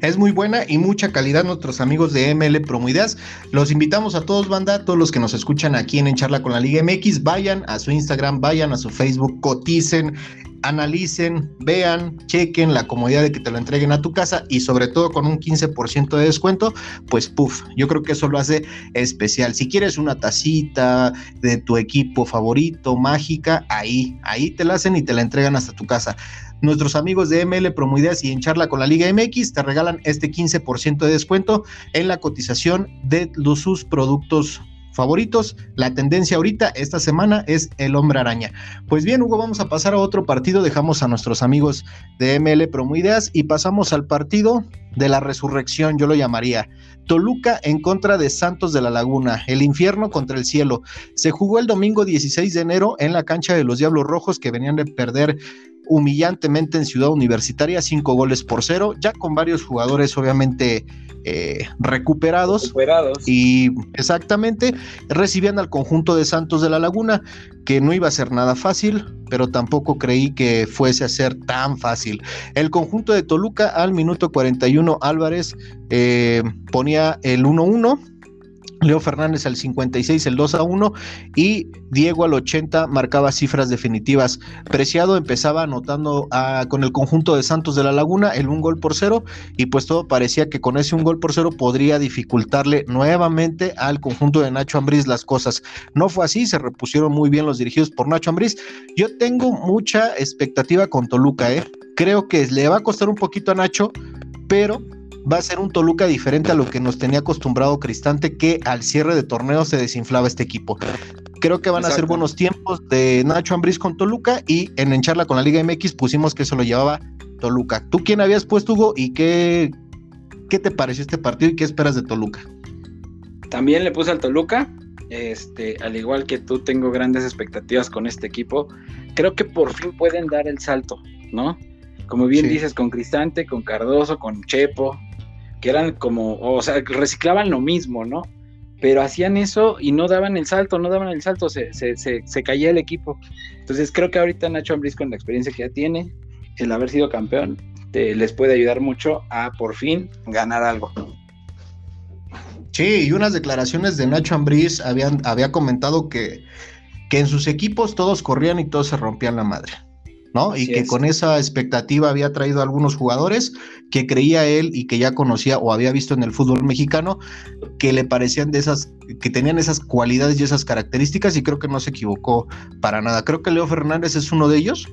B: Es muy buena y mucha calidad nuestros amigos de ML Promoideas. Los invitamos a todos, banda, todos los que nos escuchan aquí en En Charla con la Liga MX, vayan a su Instagram, vayan a su Facebook, coticen, analicen, vean, chequen la comodidad de que te lo entreguen a tu casa y sobre todo con un 15% de descuento, pues puff, yo creo que eso lo hace especial. Si quieres una tacita de tu equipo favorito, mágica, ahí, ahí te la hacen y te la entregan hasta tu casa. Nuestros amigos de ML Promoideas y en charla con la Liga MX te regalan este 15% de descuento en la cotización de sus productos favoritos. La tendencia ahorita, esta semana, es el hombre araña. Pues bien, Hugo, vamos a pasar a otro partido. Dejamos a nuestros amigos de ML Promoideas y pasamos al partido de la resurrección, yo lo llamaría. Toluca en contra de Santos de la Laguna, el infierno contra el cielo. Se jugó el domingo 16 de enero en la cancha de los Diablos Rojos que venían de perder humillantemente en Ciudad Universitaria, cinco goles por cero, ya con varios jugadores obviamente eh, recuperados, recuperados. Y exactamente, recibían al conjunto de Santos de la Laguna, que no iba a ser nada fácil, pero tampoco creí que fuese a ser tan fácil. El conjunto de Toluca al minuto 41 Álvarez eh, ponía el 1-1 Leo Fernández al 56, el 2 a 1 y Diego al 80 marcaba cifras definitivas. Preciado empezaba anotando ah, con el conjunto de Santos de la Laguna el un gol por cero y pues todo parecía que con ese un gol por cero podría dificultarle nuevamente al conjunto de Nacho Ambriz las cosas. No fue así, se repusieron muy bien los dirigidos por Nacho Ambriz. Yo tengo mucha expectativa con Toluca, ¿eh? creo que le va a costar un poquito a Nacho, pero va a ser un Toluca diferente a lo que nos tenía acostumbrado Cristante, que al cierre de torneo se desinflaba este equipo. Creo que van a ser buenos tiempos de Nacho Ambriz con Toluca y en Encharla con la Liga MX pusimos que eso lo llevaba Toluca. ¿Tú quién habías puesto, Hugo, y qué, qué te pareció este partido y qué esperas de Toluca?
C: También le puse al Toluca, este, al igual que tú tengo grandes expectativas con este equipo. Creo que por fin pueden dar el salto, ¿no? Como bien dices, con Cristante, con Cardoso, con Chepo, que eran como, o sea, reciclaban lo mismo, ¿no? pero hacían eso y no daban el salto, no daban el salto, se, se, se, caía el equipo. Entonces creo que ahorita Nacho Ambriz con la experiencia que ya tiene, el haber sido campeón, les puede ayudar mucho a por fin ganar algo.
B: Sí, y unas declaraciones de Nacho Ambriz habían, había comentado que, que en sus equipos todos corrían y todos se rompían la madre. ¿No? y que con esa expectativa había traído a algunos jugadores que creía él y que ya conocía o había visto en el fútbol mexicano que le parecían de esas, que tenían esas cualidades y esas características y creo que no se equivocó para nada. Creo que Leo Fernández es uno de ellos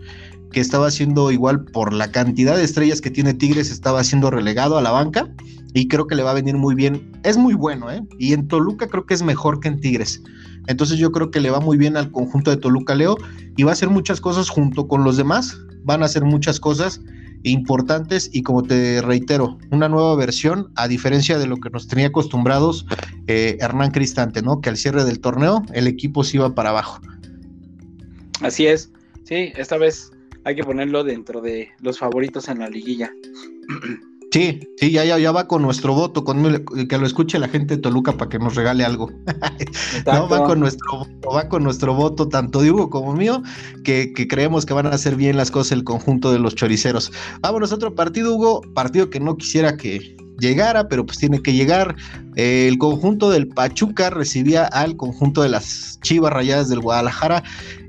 B: que estaba siendo igual por la cantidad de estrellas que tiene Tigres, estaba siendo relegado a la banca y creo que le va a venir muy bien. Es muy bueno, ¿eh? Y en Toluca creo que es mejor que en Tigres. Entonces yo creo que le va muy bien al conjunto de Toluca Leo y va a hacer muchas cosas junto con los demás. Van a hacer muchas cosas importantes y como te reitero, una nueva versión a diferencia de lo que nos tenía acostumbrados eh, Hernán Cristante, ¿no? Que al cierre del torneo el equipo se iba para abajo.
C: Así es, sí, esta vez hay que ponerlo dentro de los favoritos en la liguilla.
B: Sí, sí, ya, ya, ya va con nuestro voto, con que lo escuche la gente de Toluca para que nos regale algo. no, va con nuestro va con nuestro voto, tanto de Hugo como mío, que, creemos que van a hacer bien las cosas el conjunto de los choriceros. Vámonos a otro partido, Hugo, partido que no quisiera que llegara, pero pues tiene que llegar. el conjunto del Pachuca recibía al conjunto de las Chivas Rayadas del Guadalajara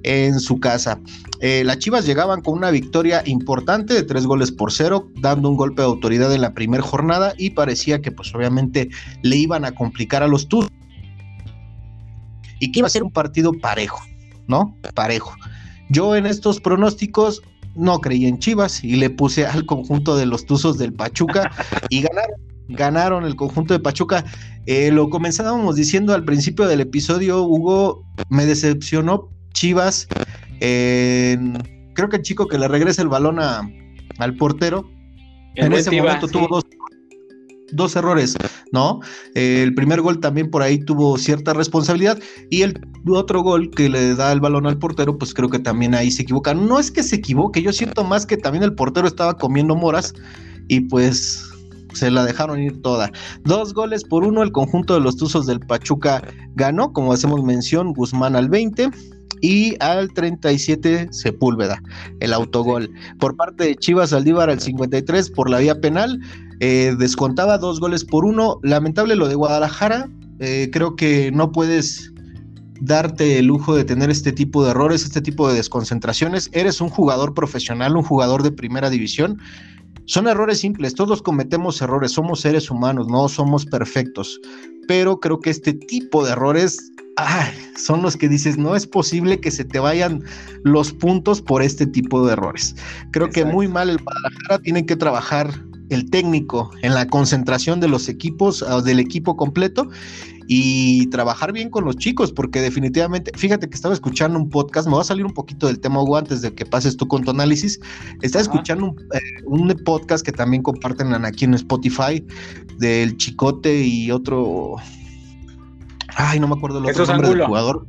B: en su casa. Eh, las Chivas llegaban con una victoria importante de tres goles por cero, dando un golpe de autoridad en la primera jornada y parecía que pues obviamente le iban a complicar a los Tuzos y que iba a ser un partido parejo, ¿no? Parejo. Yo en estos pronósticos no creí en Chivas y le puse al conjunto de los Tuzos del Pachuca y ganaron. Ganaron el conjunto de Pachuca. Eh, lo comenzábamos diciendo al principio del episodio, Hugo, me decepcionó Chivas creo que el chico que le regresa el balón al portero, en ese momento tuvo dos, errores, ¿no? el primer gol también por ahí tuvo cierta responsabilidad y el otro gol que le da el balón al portero, pues creo que también ahí se equivoca. No es que se equivoque, yo siento más que también el portero estaba comiendo moras y pues se la dejaron ir toda. Dos goles por uno, el conjunto de los Tuzos del Pachuca ganó, como hacemos mención, Guzmán al 20, y al 37 Sepúlveda, el autogol. Por parte de Chivas Aldívar al 53 por la vía penal, eh, descontaba dos goles por uno. Lamentable lo de Guadalajara, eh, creo que no puedes darte el lujo de tener este tipo de errores, este tipo de desconcentraciones. Eres un jugador profesional, un jugador de primera división. Son errores simples, todos cometemos errores, somos seres humanos, no somos perfectos, pero creo que este tipo de errores son los que dices, no es posible que se te vayan los puntos por este tipo de errores. Creo que muy mal el Guadalajara, tiene que trabajar el técnico en la concentración de los equipos, del equipo completo y trabajar bien con los chicos, porque definitivamente, fíjate que estaba escuchando un podcast, me va a salir un poquito del tema, Hugo, antes de que pases tú con tu análisis. Estaba escuchando eh, un, podcast que también comparten aquí en Spotify del Chicote y otro, Ay, no me acuerdo el otro nombre del jugador.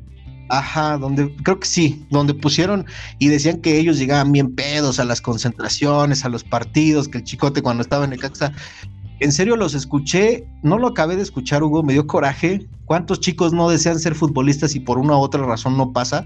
B: Ajá, donde creo que sí, donde pusieron y decían que ellos llegaban bien pedos a las concentraciones, a los partidos, que el chicote cuando estaba en el Caxa. En serio los escuché, no lo acabé de escuchar, Hugo, me dio coraje. ¿Cuántos chicos no desean ser futbolistas y por una u otra razón no pasa?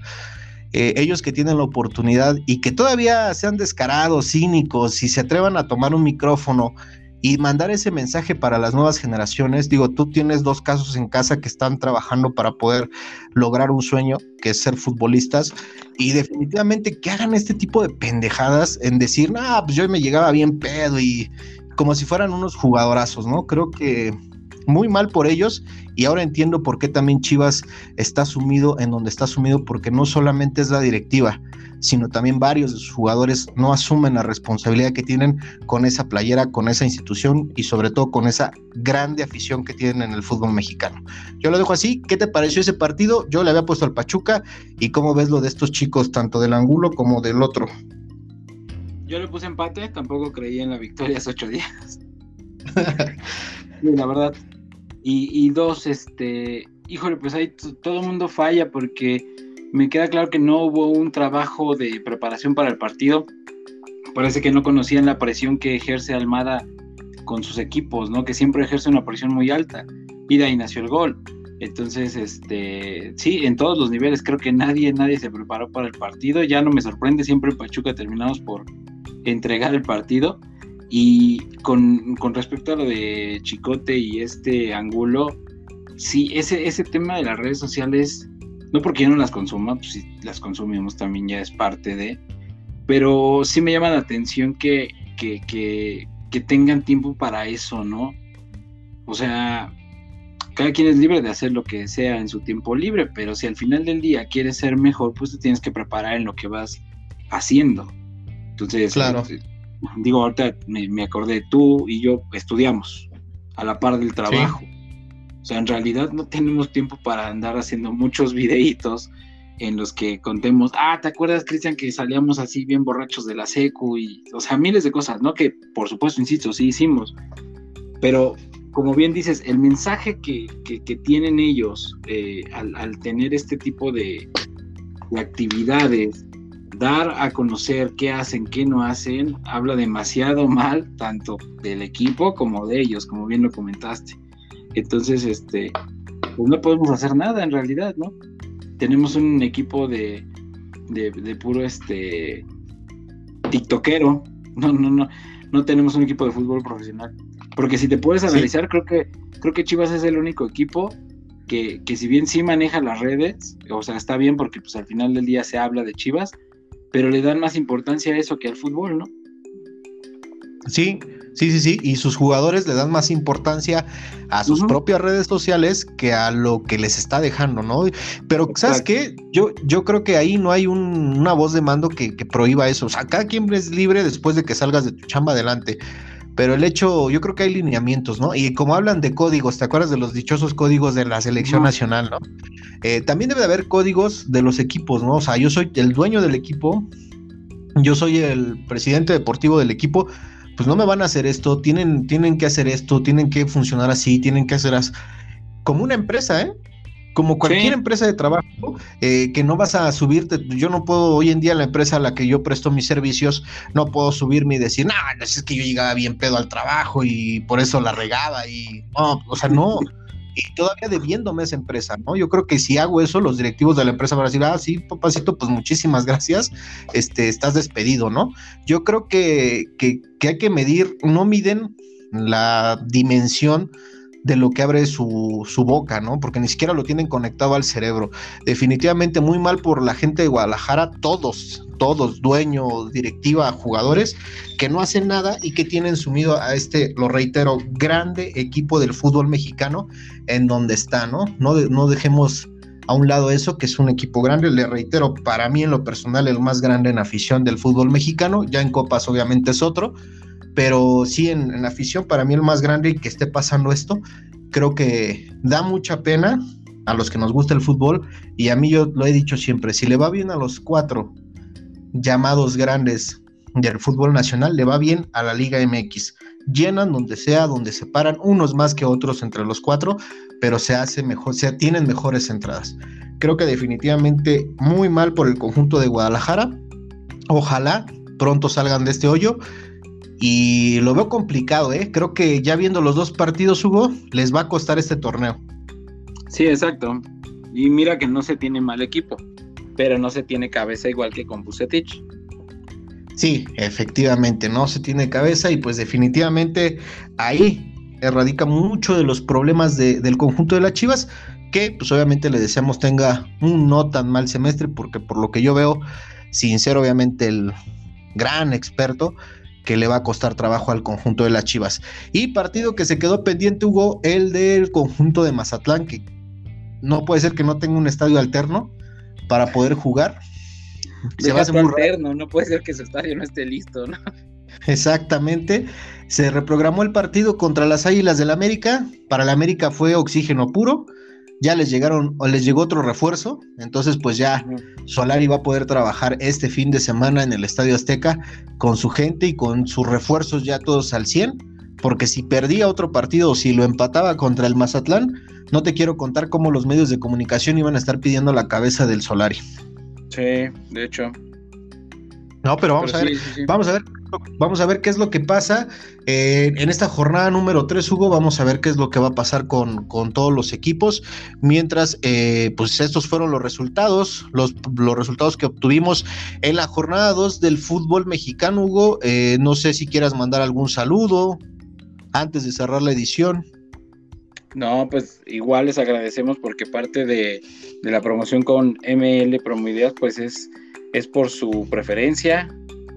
B: Eh, ellos que tienen la oportunidad y que todavía sean descarados, cínicos y se atrevan a tomar un micrófono y mandar ese mensaje para las nuevas generaciones. Digo, tú tienes dos casos en casa que están trabajando para poder lograr un sueño, que es ser futbolistas, y definitivamente que hagan este tipo de pendejadas en decir, ah, pues yo me llegaba bien pedo y como si fueran unos jugadorazos, ¿no? Creo que muy mal por ellos y ahora entiendo por qué también Chivas está sumido en donde está sumido porque no solamente es la directiva, sino también varios de sus jugadores no asumen la responsabilidad que tienen con esa playera, con esa institución y sobre todo con esa grande afición que tienen en el fútbol mexicano. Yo lo dejo así, ¿qué te pareció ese partido? Yo le había puesto al Pachuca y cómo ves lo de estos chicos tanto del ángulo como del otro.
C: Yo le puse empate, tampoco creí en la victoria hace ocho días. la verdad. Y, dos, este, híjole, pues ahí todo el mundo falla porque me queda claro que no hubo un trabajo de preparación para el partido. Parece que no conocían la presión que ejerce Almada con sus equipos, ¿no? Que siempre ejerce una presión muy alta. Y de ahí nació el gol. Entonces, este, sí, en todos los niveles creo que nadie, nadie se preparó para el partido. Ya no me sorprende, siempre en Pachuca terminamos por entregar el partido. Y con, respecto a lo de Chicote y este Angulo, sí, ese, ese tema de las redes sociales, no porque yo no las consuma, pues si las consumimos también ya es parte de, pero sí me llama la atención que, que, que, que tengan tiempo para eso, ¿no? O sea, cada quien es libre de hacer lo que sea en su tiempo libre, pero si al final del día quieres ser mejor, pues te tienes que preparar en lo que vas haciendo. Entonces, claro. Eh, digo, ahorita me, acordé, tú y yo estudiamos a la par del trabajo. O sea, en realidad no tenemos tiempo para andar haciendo muchos videitos en los que contemos, ah, ¿te acuerdas, Cristian, que salíamos así bien borrachos de la secu? Y, o sea, miles de cosas, ¿no? Que, por supuesto, insisto, sí hicimos. Pero como bien dices, el mensaje que, tienen ellos eh, al, tener este tipo de, actividades, dar a conocer qué hacen, qué no hacen, habla demasiado mal tanto del equipo como de ellos, como bien lo comentaste. Entonces, este, pues no podemos hacer nada en realidad, ¿no? Tenemos un equipo de, de, puro este tiktokero, no, no, no, no tenemos un equipo de fútbol profesional. Porque si te puedes analizar, creo que creo que Chivas es el único equipo que, que, si bien sí maneja las redes, o sea, está bien porque pues al final del día se habla de Chivas, pero le dan más importancia a eso que al fútbol, ¿no?
B: Sí, sí, sí, sí, y sus jugadores le dan más importancia a sus propias redes sociales que a lo que les está dejando, ¿no? Pero, ¿sabes qué? Yo, yo creo que ahí no hay una voz de mando que, que prohíba eso. O sea, cada quien es libre después de que salgas de tu chamba adelante pero el hecho, yo creo que hay lineamientos, ¿no? Y como hablan de códigos, ¿te acuerdas de los dichosos códigos de la selección nacional, ¿no? Eh, también debe de haber códigos de los equipos, ¿no? O sea, yo soy el dueño del equipo, yo soy el presidente deportivo del equipo, pues no me van a hacer esto, tienen, tienen que hacer esto, tienen que funcionar así, tienen que hacer así. Como una empresa, ¿eh? Como cualquier empresa de trabajo, eh, que no vas a subirte, yo no puedo, hoy en día la empresa a la que yo presto mis servicios, no puedo subirme y decir, no, es que yo llegaba bien pedo al trabajo y por eso la regaba y, no, o sea, no. Y todavía debiéndome esa empresa, ¿no? Yo creo que si hago eso, los directivos de la empresa van a decir, ah, sí, papacito, pues muchísimas gracias, este, estás despedido, ¿no? Yo creo que, que, que hay que medir, no miden la dimensión de lo que abre su, su, boca, ¿no? Porque ni siquiera lo tienen conectado al cerebro. Definitivamente muy mal por la gente de Guadalajara, todos, todos, dueños, directiva, jugadores, que no hacen nada y que tienen sumido a este, lo reitero, grande equipo del fútbol mexicano en donde está, ¿no? No, no dejemos a un lado eso, que es un equipo grande, le reitero, para mí en lo personal el más grande en afición del fútbol mexicano, ya en copas obviamente es otro, pero sí en, la afición, para mí el más grande y que esté pasando esto, creo que da mucha pena a los que nos gusta el fútbol y a mí yo lo he dicho siempre, si le va bien a los cuatro llamados grandes del fútbol nacional, le va bien a la Liga MX. Llenan donde sea, donde se paran, unos más que otros entre los cuatro, pero se hace mejor, se tienen mejores entradas. Creo que definitivamente muy mal por el conjunto de Guadalajara. Ojalá pronto salgan de este hoyo y lo veo complicado, ¿eh? Creo que ya viendo los dos partidos, Hugo, les va a costar este torneo.
C: Sí, exacto. Y mira que no se tiene mal equipo, pero no se tiene cabeza igual que con Bucetich.
B: Sí, efectivamente, no se tiene cabeza y pues definitivamente ahí erradica mucho de los problemas del conjunto de las Chivas, que pues obviamente le deseamos tenga un no tan mal semestre, porque por lo que yo veo, sin ser obviamente el gran experto, que le va a costar trabajo al conjunto de las Chivas. Y partido que se quedó pendiente, Hugo, el del conjunto de Mazatlán, que no puede ser que no tenga un estadio alterno para poder jugar.
C: Se va a hacer alterno, no puede ser que su estadio no esté listo, ¿no?
B: Exactamente. Se reprogramó el partido contra las Águilas del América. Para la América fue oxígeno puro ya les llegaron o les llegó otro refuerzo, entonces pues ya Solari va a poder trabajar este fin de semana en el Estadio Azteca con su gente y con sus refuerzos ya todos al 100, porque si perdía otro partido o si lo empataba contra el Mazatlán, no te quiero contar cómo los medios de comunicación iban a estar pidiendo la cabeza del Solari.
C: Sí, de hecho.
B: No, pero vamos a ver, vamos a ver, vamos a ver qué es lo que pasa eh, en esta jornada número 3, Hugo. Vamos a ver qué es lo que va a pasar con, todos los equipos. Mientras, eh, pues estos fueron los resultados, los, los, resultados que obtuvimos en la jornada 2 del fútbol mexicano, Hugo. Eh, no sé si quieras mandar algún saludo antes de cerrar la edición.
C: No, pues igual les agradecemos porque parte de, de la promoción con ML Promoideas, pues es es por su preferencia,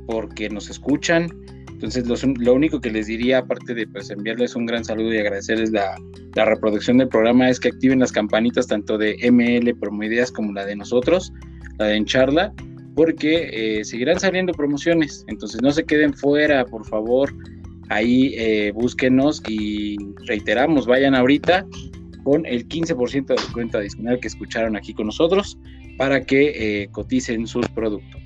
C: porque nos escuchan. Entonces, lo, único que les diría, aparte de pues, enviarles un gran saludo y agradecerles la, reproducción del programa, es que activen las campanitas tanto de ML Promoideas como la de nosotros, la de En Charla, porque eh, seguirán saliendo promociones. Entonces, no se queden fuera, por favor. Ahí eh, búsquenos y reiteramos, vayan ahorita con el 15% de cuenta adicional que escucharon aquí con nosotros para que eh, coticen sus productos.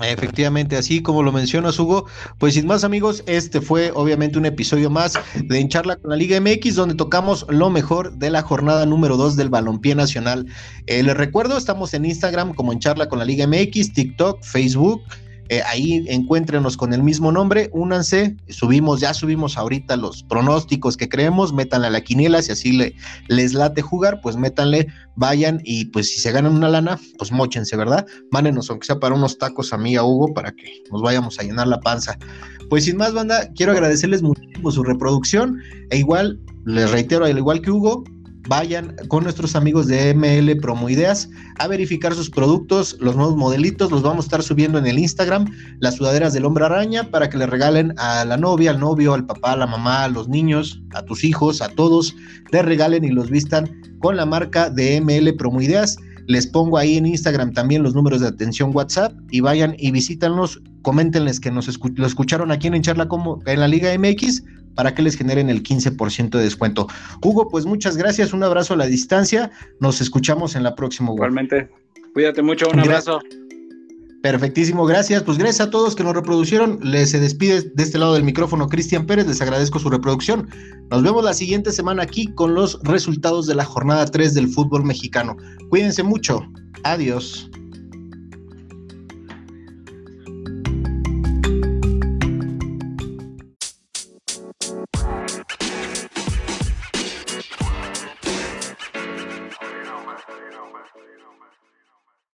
B: Efectivamente, así como lo menciona Hugo, pues sin más amigos, este fue obviamente un episodio más de En Charla con la Liga MX, donde tocamos lo mejor de la jornada número 2 del Balompié Nacional. Eh, les recuerdo, estamos en Instagram como En Charla con la Liga MX, TikTok, Facebook, eh, ahí encuéntrenos con el mismo nombre, únanse, subimos, ya subimos ahorita los pronósticos que creemos, métanle a la quiniela, si así le, les late jugar, pues métanle, vayan y pues si se ganan una lana, pues mochense, ¿verdad? Mándenos aunque sea para unos tacos a mí, a Hugo, para que nos vayamos a llenar la panza. Pues sin más, banda, quiero agradecerles muchísimo su reproducción e igual, les reitero, al igual que Hugo, vayan con nuestros amigos de ML Promo Ideas a verificar sus productos, los nuevos modelitos, los vamos a estar subiendo en el Instagram, las sudaderas del hombre araña, para que le regalen a la novia, al novio, al papá, a la mamá, a los niños, a tus hijos, a todos, les regalen y los vistan con la marca de ML Promo Ideas. Les pongo ahí en Instagram también los números de atención WhatsApp y vayan y visítanlos, coméntenles que nos lo escucharon aquí en Charla como en la Liga MX para que les generen el 15% de descuento. Hugo, pues muchas gracias, un abrazo a la distancia, nos escuchamos en la próxima.
C: Igualmente, cuídate mucho, un abrazo.
B: Perfectísimo, gracias. Pues gracias a todos que nos reproducieron. Les se despide de este lado del micrófono Cristian Pérez, les agradezco su reproducción. Nos vemos la siguiente semana aquí con los resultados de la jornada 3 del fútbol mexicano. Cuídense mucho. Adiós.